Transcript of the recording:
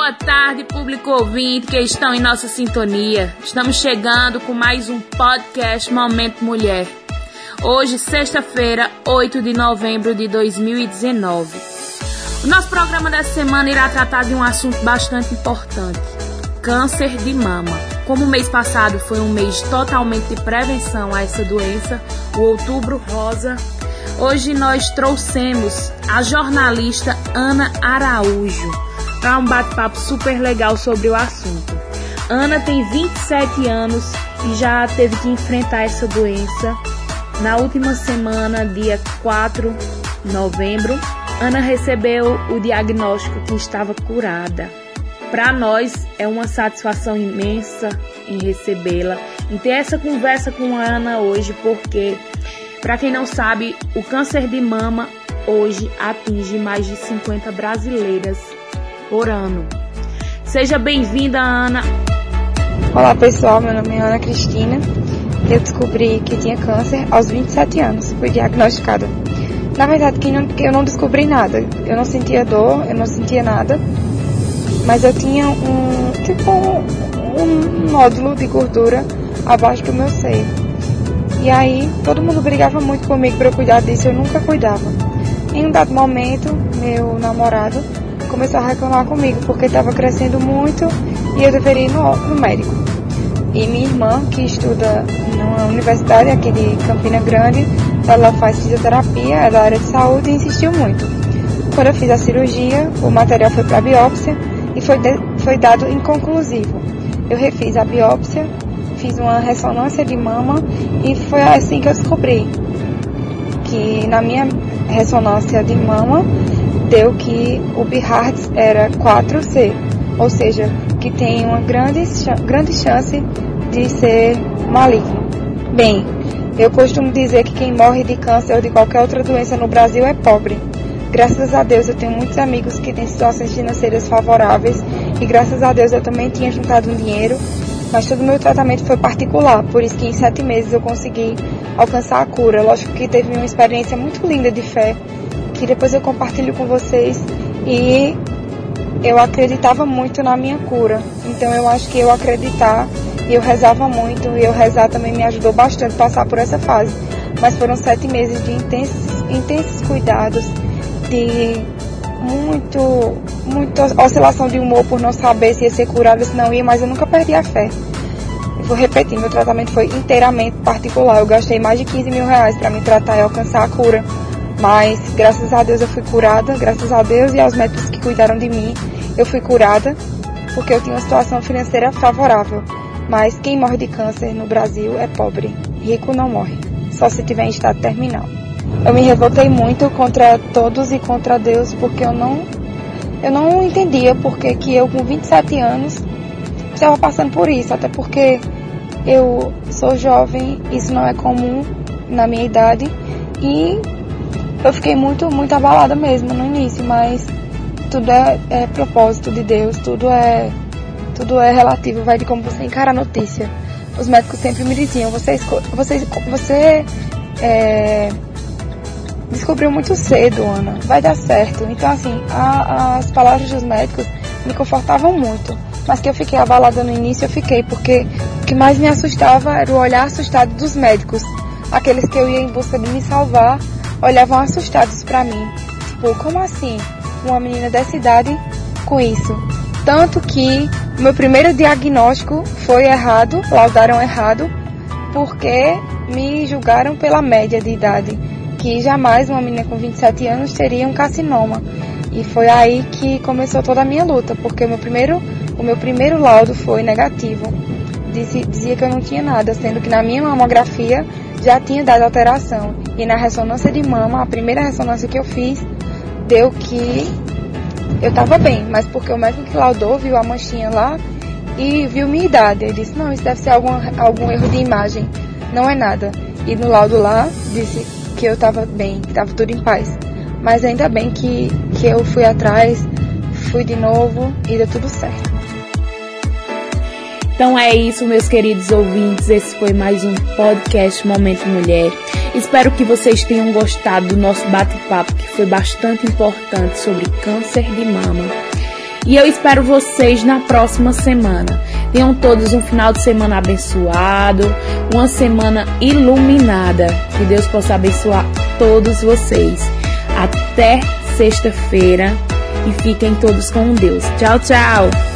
boa tarde, público ouvinte que estão em nossa sintonia. Estamos chegando com mais um podcast Momento Mulher. Hoje, sexta-feira, 8 de novembro de 2019. O nosso programa dessa semana irá tratar de um assunto bastante importante: câncer de mama. Como o mês passado foi um mês totalmente de prevenção a essa doença, o Outubro Rosa, hoje nós trouxemos a jornalista Ana Araújo para um bate-papo super legal sobre o assunto. Ana tem 27 anos e já teve que enfrentar essa doença. Na última semana, dia 4 de novembro, Ana recebeu o diagnóstico que estava curada. Para nós é uma satisfação imensa em recebê-la, em ter essa conversa com a Ana hoje, porque, para quem não sabe, o câncer de mama hoje atinge mais de 50 brasileiras por ano. Seja bem-vinda, Ana. Olá, pessoal. Meu nome é Ana Cristina. Eu descobri que tinha câncer aos 27 anos. Fui diagnosticada. Na verdade, eu não descobri nada. Eu não sentia dor, eu não sentia nada. Mas eu tinha um, tipo, um, um nódulo de gordura abaixo do meu seio. E aí, todo mundo brigava muito comigo para eu cuidar disso. Eu nunca cuidava. Em um dado momento, meu namorado começou a reclamar comigo porque estava crescendo muito e eu deveria ir no, no, médico. E minha irmã, que estuda numa universidade aqui de Campina Grande, ela faz fisioterapia, é da área de saúde e insistiu muito. Quando eu fiz a cirurgia, o material foi para biópsia e foi, de, foi dado inconclusivo. Eu refiz a biópsia, fiz uma ressonância de mama e foi assim que eu descobri que na minha ressonância de mama deu que o BIHARTS era 4C, ou seja, que tem uma grande, grande chance de ser maligno. Bem, eu costumo dizer que quem morre de câncer ou de qualquer outra doença no Brasil é pobre. Graças a Deus eu tenho muitos amigos que têm situações financeiras favoráveis e graças a Deus eu também tinha juntado um dinheiro, mas todo o meu tratamento foi particular, por isso que em sete meses eu consegui alcançar a cura. Lógico que teve uma experiência muito linda de fé que depois eu compartilho com vocês e eu acreditava muito na minha cura. Então eu acho que eu acreditar e eu rezava muito e eu rezar também me ajudou bastante a passar por essa fase. Mas foram sete meses de intensos, intensos cuidados, de muito, muita oscilação de humor por não saber se ia ser curada, se não ia, mas eu nunca perdi a fé. Eu vou repetir, meu tratamento foi inteiramente particular. Eu gastei mais de 15 mil reais para me tratar e alcançar a cura. Mas graças a Deus eu fui curada, graças a Deus e aos médicos que cuidaram de mim, eu fui curada porque eu tinha uma situação financeira favorável. Mas quem morre de câncer no Brasil é pobre. Rico não morre, só se tiver em estado terminal. Eu me revoltei muito contra todos e contra Deus porque eu não eu não entendia porque que eu com 27 anos estava passando por isso, até porque eu sou jovem, isso não é comum na minha idade e eu fiquei muito, muito abalada mesmo no início, mas tudo é, é propósito de Deus, tudo é, tudo é relativo, vai de como você encara a notícia. Os médicos sempre me diziam, você, você, você é, descobriu muito cedo, Ana, vai dar certo. Então, assim, a, as palavras dos médicos me confortavam muito. Mas que eu fiquei abalada no início, eu fiquei, porque o que mais me assustava era o olhar assustado dos médicos. Aqueles que eu ia em busca de me salvar, olhavam assustados para mim. Tipo, como assim? Uma menina dessa idade com isso? Tanto que meu primeiro diagnóstico foi errado, laudaram errado, porque me julgaram pela média de idade, que jamais uma menina com 27 anos teria um carcinoma. E foi aí que começou toda a minha luta, porque o meu primeiro, o meu primeiro laudo foi negativo. Dizia, dizia que eu não tinha nada, sendo que na minha mamografia já tinha dado alteração. E na ressonância de mama, a primeira ressonância que eu fiz, deu que eu estava bem, mas porque o médico que laudou viu a manchinha lá e viu minha idade. Ele disse, não, isso deve ser algum, algum erro de imagem, não é nada. E no laudo lá disse que eu estava bem, que estava tudo em paz. Mas ainda bem que, que eu fui atrás, fui de novo e deu tudo certo. Então é isso, meus queridos ouvintes. Esse foi mais um podcast Momento Mulher. Espero que vocês tenham gostado do nosso bate-papo, que foi bastante importante sobre câncer de mama. E eu espero vocês na próxima semana. Tenham todos um final de semana abençoado, uma semana iluminada. Que Deus possa abençoar todos vocês. Até sexta-feira e fiquem todos com Deus. Tchau, tchau!